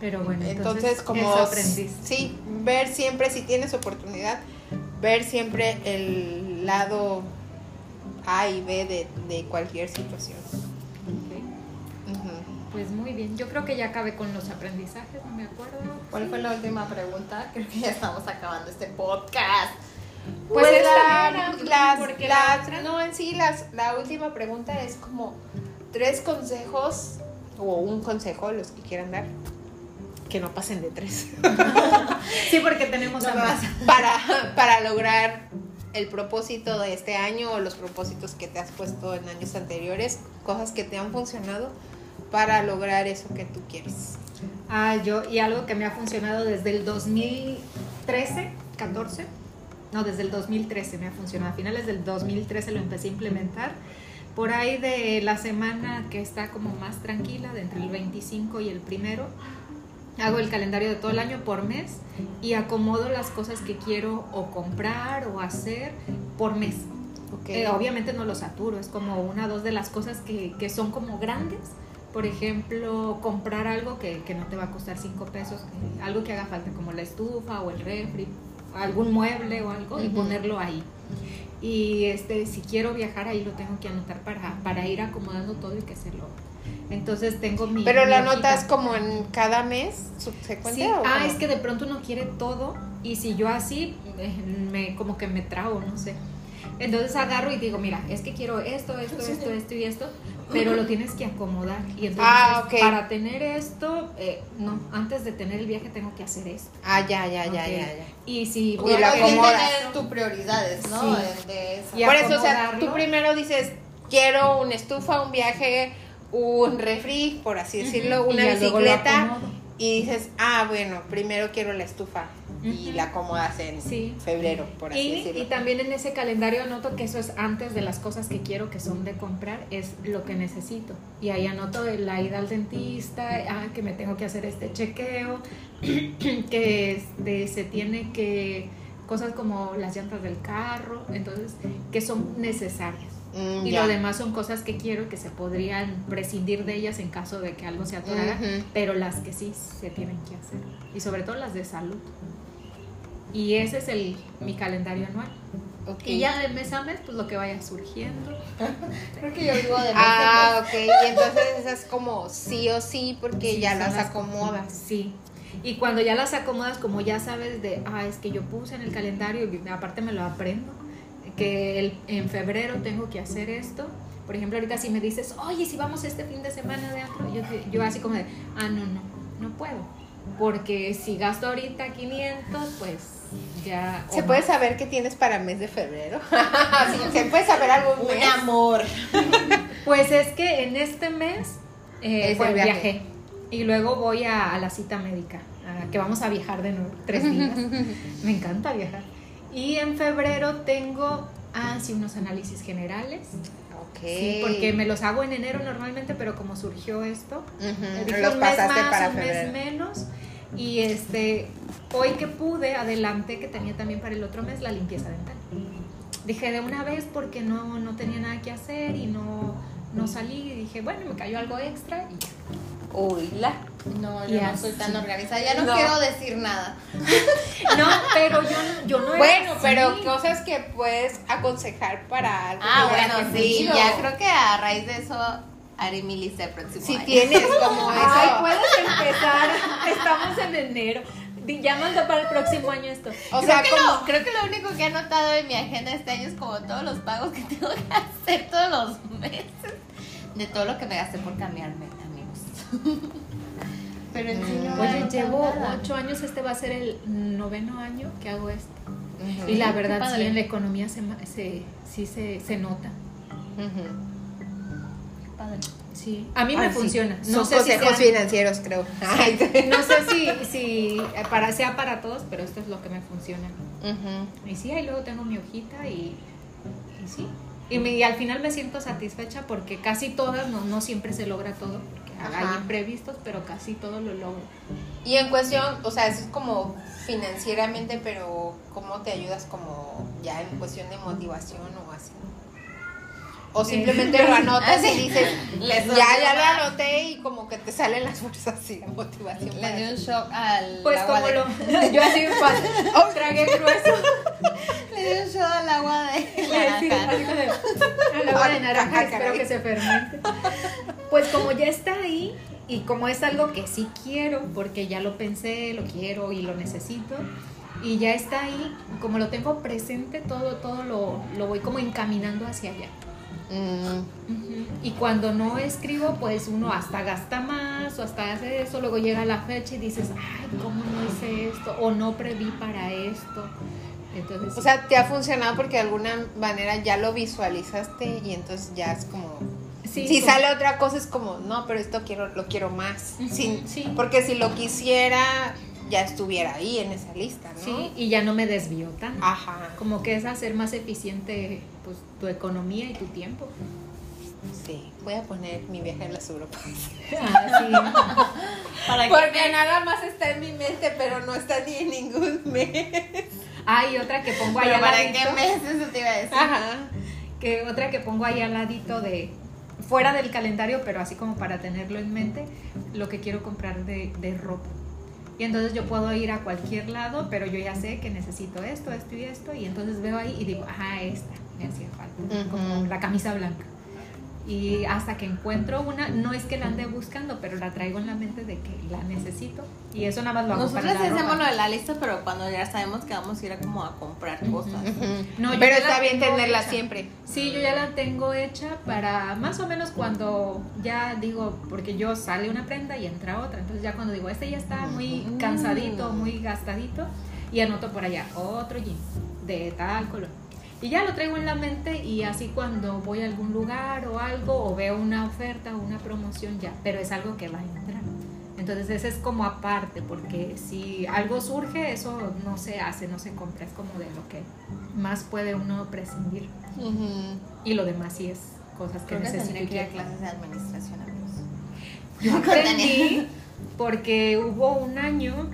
pero bueno, Entonces, entonces, como... eso aprendiste. Sí, ver siempre, si tienes oportunidad, ver siempre el lado A y B de, de cualquier situación. Pues muy bien, yo creo que ya acabé con los aprendizajes, no me acuerdo. ¿Cuál Sí. fue la última pregunta? [LAUGHS] Creo que ya estamos acabando este podcast. Pues Pues la, porque la- la no, en sí, las, la última pregunta es como tres consejos o un consejo, los que quieran dar, que no pasen de tres, [LAUGHS] Sí, porque tenemos No ambas. para, para lograr el propósito de este año o los propósitos que te has puesto en años anteriores, cosas que te han funcionado para lograr eso que tú quieres. Ah, yo, y algo que me ha funcionado desde el 2013, 14, no, desde el 2013 me ha funcionado. A finales del 2013 lo empecé a implementar. Por ahí de la semana que está como más tranquila, de entre el 25 y el primero, hago el calendario de todo el año por mes y acomodo las cosas que quiero o comprar o hacer por mes. Okay. Eh, obviamente no lo saturo, es como una o dos de las cosas que, que son como grandes. Por ejemplo, comprar algo que, que no te va a costar cinco pesos, eh, algo que haga falta, como la estufa o el refri, algún mueble o algo, y ponerlo ahí. Y este, si quiero viajar, ahí lo tengo que anotar para, para ir acomodando todo y que hacerlo. Entonces tengo mi. Pero mi la hojita. notas como en cada mes subsecuente. Sí, o ah, cómo? es que de pronto uno quiere todo y si yo así, eh, me, como que me trago, no sé. Entonces agarro y digo, mira, es que quiero esto, esto, esto, esto y esto, pero lo tienes que acomodar. Y entonces, Ah, ok. para tener esto, eh, no, antes de tener el viaje tengo que hacer esto. Ah, ya, ya, ya, Ok. ya, ya. Y si Y voy lo a tener tus prioridades, ¿no? Sí. De- de Y Por eso, o sea, tú primero dices, quiero una estufa, un viaje, un refri, por así decirlo, una bicicleta. Y dices, ah, bueno, primero quiero la estufa. Y la acomodas en Sí. febrero, por así Y, decirlo. y también en ese calendario anoto que eso es antes de las cosas que quiero que son de comprar, es lo que necesito. Y ahí anoto la ida al dentista, ah, que me tengo que hacer este chequeo, [CLEARS THROAT] que este, se tiene que, cosas como las llantas del carro, entonces, que son necesarias. Mm, Y lo demás son cosas que quiero que se podrían prescindir de ellas en caso de que algo se atorara, pero las que sí se tienen que hacer. Y sobre todo las de salud. Y ese es el, mi calendario anual. Y ya de mes a mes, pues lo que vaya surgiendo. [LAUGHS] Creo que yo vivo de Ah, ok. Y entonces esas es como sí o sí porque Sí, ya las las- acomodas. Sí. Y cuando ya las acomodas, como ya sabes de, ah, es que yo puse en el calendario, y aparte me lo aprendo, que el- en febrero tengo que hacer esto, Por ejemplo, ahorita si me dices, oye, si vamos este fin de semana de antro, yo, yo así como de, ah, no, no, no puedo. Porque si gasto ahorita 500, pues ya... ¿Se puede más. saber qué tienes para mes de febrero? [LAUGHS] ¿Se puede saber algún Un amor. Pues es que en este mes eh, Es pues, el viaje. viajé y luego voy a, a la cita médica, a- que vamos a viajar de nuevo, tres días. [LAUGHS] Me encanta viajar. Y en febrero tengo, ah, sí, unos análisis generales. Ok. Sí, porque me los hago en enero normalmente, pero como surgió esto, dije Los un mes pasaste más, para un mes menos. Y este, hoy que pude, adelanté que tenía también para el otro mes la limpieza dental. Dije de una vez porque no, no tenía nada que hacer y no, no salí. Y dije, bueno, me cayó algo extra y ya. Uy, la. No, yo no soy tan organizada. Ya no, No. quiero decir nada. [LAUGHS] No, pero yo, no- yo no era Bueno, así. pero cosas que puedes aconsejar para algo. Ah, bueno, sí. Ya creo que a raíz de eso haré mi lista el próximo Si año. tienes como [LAUGHS] Ay, eso. puedes empezar. Estamos en enero. Ya manda para el próximo año esto. O creo, sea, que como. creo que lo único que he anotado en mi agenda este año es como todos los pagos que [LAUGHS] tengo que hacer todos los meses. De todo lo que me gasté por cambiarme. [LAUGHS] Pero en sí no Oye, llevo ocho años, este va a ser el noveno año que hago esto. Y la verdad, sí, en la economía se, se, sí se, se nota. ujú. Padre. Sí. A mí me sí. funciona. No Son sé, si consejos sea, financieros, creo. [LAUGHS] Ay, no sé si, si para, sea para todos, pero esto es lo que me funciona. Y sí, ahí luego tengo mi hojita y, y sí. Y, me- y al final me siento satisfecha porque casi todas, no, no siempre se logra todo. Hay imprevistos, pero casi todo lo logro. Y en cuestión, o sea, eso es como financieramente, pero ¿cómo te ayudas como ya en cuestión de motivación o así? O simplemente [LAUGHS] lo anotas y dices, [LAUGHS] Les ya, ya lo anoté y como que te salen las fuerzas así de motivación. Le di un shock al Pues agua como de- lo... [LAUGHS] Yo así me pasé. Oh, tragué grueso. Le di un shock al agua de naranja. al agua de naranja, espero que se fermente. Pues como ya está ahí y como es algo que sí quiero, porque ya lo pensé, lo quiero y lo necesito, y ya está ahí, como lo tengo presente, todo, todo lo, lo voy como encaminando hacia allá. Mm. Y cuando no escribo, pues uno hasta gasta más o hasta hace eso, luego llega la fecha y dices, ay, ¿cómo no hice esto? O no preví para esto. Entonces, O sea, te ha funcionado porque de alguna manera ya lo visualizaste y entonces ya es como... sí, si como- sale otra cosa es como, no, pero esto quiero, lo quiero más. Sin- sí. Porque si lo quisiera, ya estuviera ahí en esa lista, ¿no? Sí, y ya no me desvío tanto. Ajá. Como que es hacer más eficiente pues, tu economía y tu tiempo. Sí, voy a poner mi viaje a las Europas. [LAUGHS] Ah, [LAUGHS] Para que Porque nada más está en mi mente, pero no está ni en ningún [LAUGHS] mes. sí. Ah, y otra que pongo ahí al para ladito. qué meses eso te iba a decir. Ajá. Que otra que pongo ahí al ladito de fuera del calendario, pero así como para tenerlo en mente, lo que quiero comprar de, de ropa. Y entonces yo puedo ir a cualquier lado, pero yo ya sé que necesito esto, esto y esto, y entonces veo ahí y digo, ajá, esta me hacía falta, como la camisa blanca. Y hasta que encuentro una, no es que la ande buscando, pero la traigo en la mente de que la necesito. Y eso nada más lo hago Nosotros para la hacemos ropa. lo de la lista, pero cuando ya sabemos que vamos a ir a como a comprar cosas. No, pero está bien tenerla hecha. siempre. Sí, yo ya la tengo hecha para más o menos cuando ya digo, porque yo sale una prenda y entra otra. Entonces ya cuando digo, este ya está muy Mm. cansadito, muy gastadito, y anoto por allá otro jean de tal color. Y ya lo traigo en la mente y así cuando voy a algún lugar o algo o veo una oferta o una promoción ya, pero es algo que va a entrar. Entonces ese es como aparte, porque si algo surge, eso no se hace, no se compra, es como de lo que más puede uno prescindir. Y lo demás sí es cosas que Creo que ir a clases de administración, amigos. Yo [LAUGHS] aprendí porque hubo un año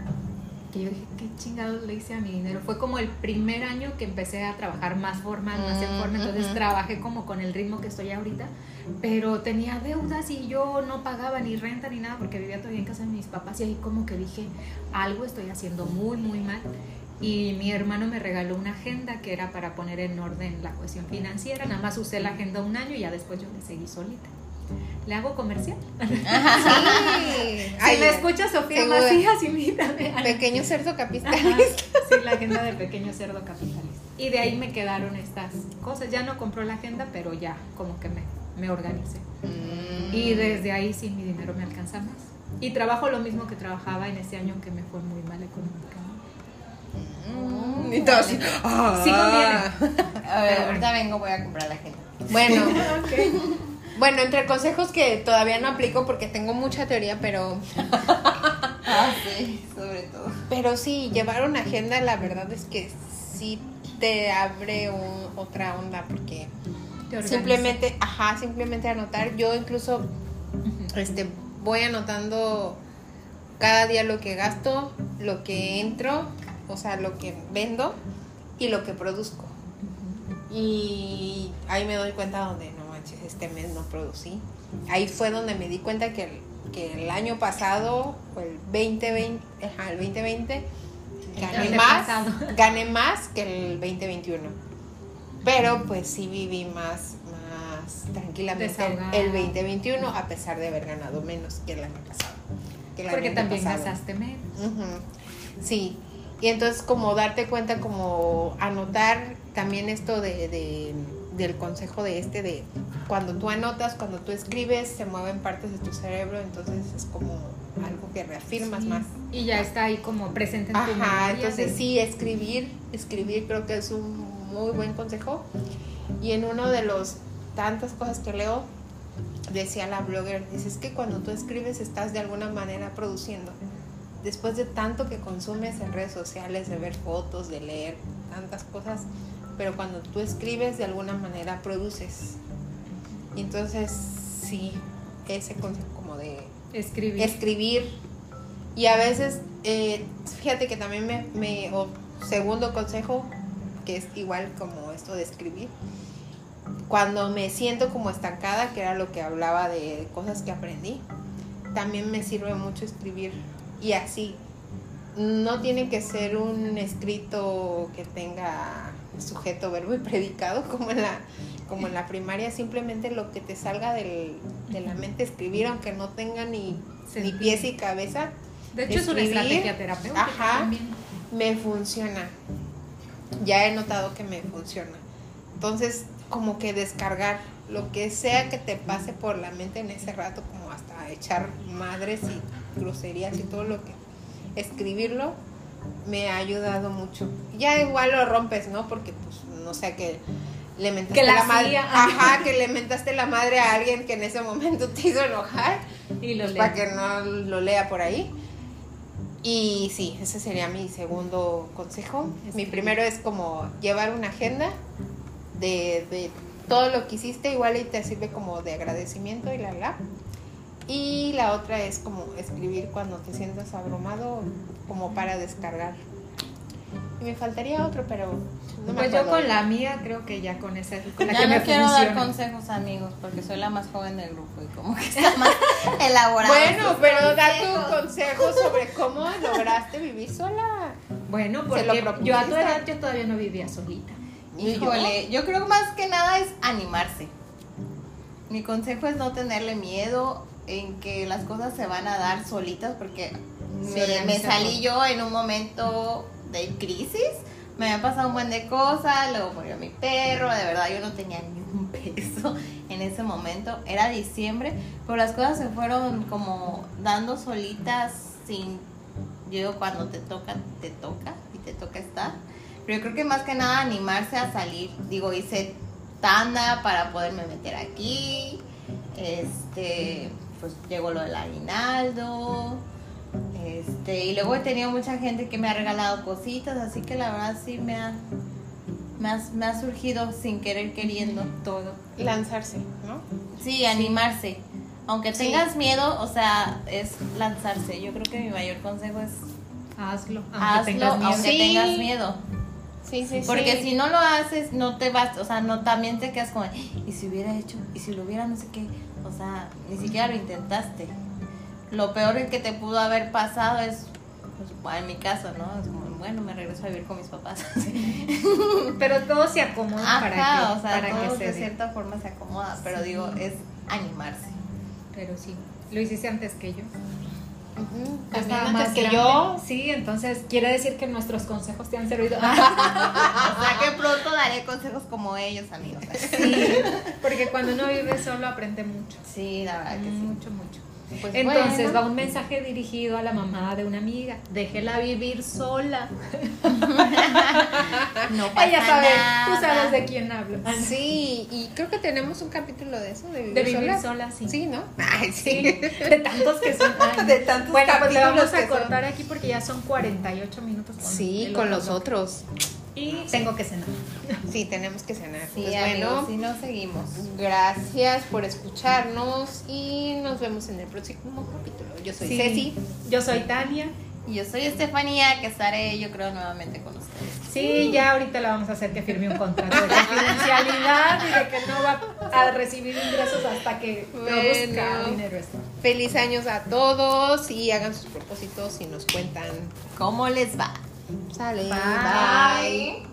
que yo dije, ¿qué chingados le hice a mi dinero? Fue como el primer año que empecé a trabajar más formal, más en forma, entonces trabajé como con el ritmo que estoy ahorita, pero tenía deudas y yo no pagaba ni renta ni nada porque vivía todavía en casa de mis papás y ahí como que dije, algo estoy haciendo muy, muy mal. Y mi hermano me regaló una agenda que era para poner en orden la cuestión financiera. Nada más usé la agenda un año y ya después yo le seguí solita. ¿Le hago comercial? [LAUGHS] Sí. Si Ay, me escucha Sofía. Macías, invítame. Pequeño cerdo Ajá, capitalista. Sí, la agenda del pequeño cerdo capitalista. Y de ahí me quedaron estas cosas. Ya no compró la agenda, pero ya como que me me organicé. Mm. Y desde ahí sí mi dinero me alcanza más. Y trabajo lo mismo que trabajaba en ese año que me fue muy mal económicamente. Mm, y todo así, ah. Sí conviene. A ver, ahorita vengo, voy a comprar la agenda. Bueno, [LAUGHS] bueno, entre consejos que todavía no aplico porque tengo mucha teoría, pero [LAUGHS] Ah, sí, sobre todo. pero sí, llevar una agenda la verdad es que sí te abre un- otra onda porque simplemente, ajá, simplemente anotar. Yo incluso este voy anotando cada día lo que gasto, lo que entro, o sea, lo que vendo y lo que produzco. Y ahí me doy cuenta donde no manches, este mes no producí. Ahí fue donde me di cuenta que el, que el año pasado, o el 2020, ajá, el 2020, gané El más, pasado. [LAUGHS] gané más que el 2021. Pero pues sí viví más, más tranquilamente Desahogada. el 2021 a pesar de haber ganado menos que el año pasado. que el Porque año también pasado. gastaste menos. Sí, y entonces como darte cuenta, como anotar también esto de, de- del consejo de este, de cuando tú anotas, cuando tú escribes, se mueven partes de tu cerebro, entonces es como algo que reafirmas Sí. más. Y ya está ahí como presente en tu Ajá, memoria entonces de- sí, escribir, escribir creo que es un muy buen consejo. Y en uno de los tantas cosas que leo, decía la blogger, dice, es que cuando tú escribes estás de alguna manera produciendo. Después de tanto que consumes en redes sociales, de ver fotos, de leer tantas cosas, pero cuando tú escribes de alguna manera produces. Y entonces sí, ese consejo como de escribir. escribir. Y a veces, eh, fíjate que también me, me o segundo consejo, que es igual como esto de escribir, cuando me siento como estancada, que era lo que hablaba de cosas que aprendí, también me sirve mucho escribir. Y así, no tiene que ser un escrito que tenga sujeto, verbo y predicado como en la, como en la primaria, simplemente lo que te salga del- de la mente escribir, aunque no tenga ni, ni pies y cabeza, de hecho, es una estrategia terapéutica ajá. también. me funciona. Ya he notado que me funciona. Entonces, como que descargar lo que sea que te pase por la mente en ese rato, como hasta echar madres y groserías y todo lo que escribirlo me ha ayudado mucho. Ya igual lo rompes, ¿no? Porque pues no sé que le mentaste Que la la madre, ajá, que le mentaste la madre a alguien que en ese momento te hizo enojar Y lo para leo. que no lo lea por ahí. Y sí, ese sería mi segundo consejo. Mi Escribir. primero es como llevar una agenda de, de todo lo que hiciste, igual y te sirve como de agradecimiento y la la. Y la otra es como escribir cuando te sientas abrumado, como para descargar. Y me faltaría otro, pero no me pues yo con la mía creo que ya con esa es con la Ya que no me quiero dar funciona. consejos, amigos, porque soy la más joven del grupo y como que está más [LAUGHS] elaborada. Bueno, pero da tu consejo sobre cómo lograste vivir sola. Bueno, porque yo a tu edad yo todavía no vivía solita. Híjole, yo creo que más que nada es animarse. Mi consejo es no tenerle miedo en que las cosas se van a dar solitas porque me, me salí yo en un momento de crisis. Me habían pasado un buen de cosas, luego murió mi perro, de verdad yo no tenía ni un peso en ese momento, era diciembre, pero las cosas se fueron como dando solitas sin, yo digo, cuando te toca, te toca y te toca estar. Pero yo creo que más que nada animarse a salir. Digo, hice tanda para poderme meter aquí. Este, pues llegó lo del aguinaldo. Este, y luego he tenido mucha gente que me ha regalado cositas, así que la verdad sí me ha, me ha, me ha surgido sin querer queriendo todo. Lanzarse, ¿no? Sí, animarse. Aunque Sí. tengas miedo, o sea, es lanzarse. Yo creo que mi mayor consejo es Hazlo, aunque hazlo tengas miedo. aunque Sí. tengas miedo. Sí, sí, Porque sí. si no lo haces, no te vas, o sea, no también te quedas como, y si hubiera hecho, y si lo hubiera no sé qué, o sea, ni siquiera lo intentaste. Lo peor que te pudo haber pasado es, pues, en mi caso, ¿no? Es como, bueno, me regreso a vivir con mis papás. [LAUGHS] Pero todo se acomoda para que, o sea, para todo que se de dé. cierta forma se acomoda, pero Sí. digo, es animarse. Pero sí, lo hiciste antes que yo. También antes más que grande. yo. Sí, entonces quiere decir que nuestros consejos te han servido. [LAUGHS] [LAUGHS] O sea que pronto daré consejos como ellos, amigos. sí, porque cuando uno vive solo aprende mucho. Sí, la verdad que sí. Mucho, mucho. Pues Entonces bueno. va un mensaje dirigido a la mamá de una amiga. Déjela vivir sola. [LAUGHS] No pasa Ella sabe, nada. tú sabes de quién hablo. Sí, y creo que tenemos un capítulo de eso, de vivir, De vivir sola. sola, sí. Sí, ¿no? Ay, Sí, sí. de tantos que son. Ay, [LAUGHS] De tantos bueno, pues le vamos capítulos a son. cortar aquí porque ya son 48 minutos. con Sí, con los bloque. otros. Y tengo que cenar. Sí, tenemos que cenar. Sí, pues amigos, bueno, si no seguimos. gracias por escucharnos y nos vemos en el próximo capítulo. Yo soy Sí. Ceci. Yo soy Tania. Y yo soy Estefanía, que estaré, yo creo, nuevamente con ustedes. Sí, ya ahorita le vamos a hacer que firme un contrato de [LAUGHS] confidencialidad y de que no va a recibir ingresos hasta que Bueno. dinero esto. Feliz años a todos y hagan sus propósitos y nos cuentan. ¿Cómo les va? 再来拜拜。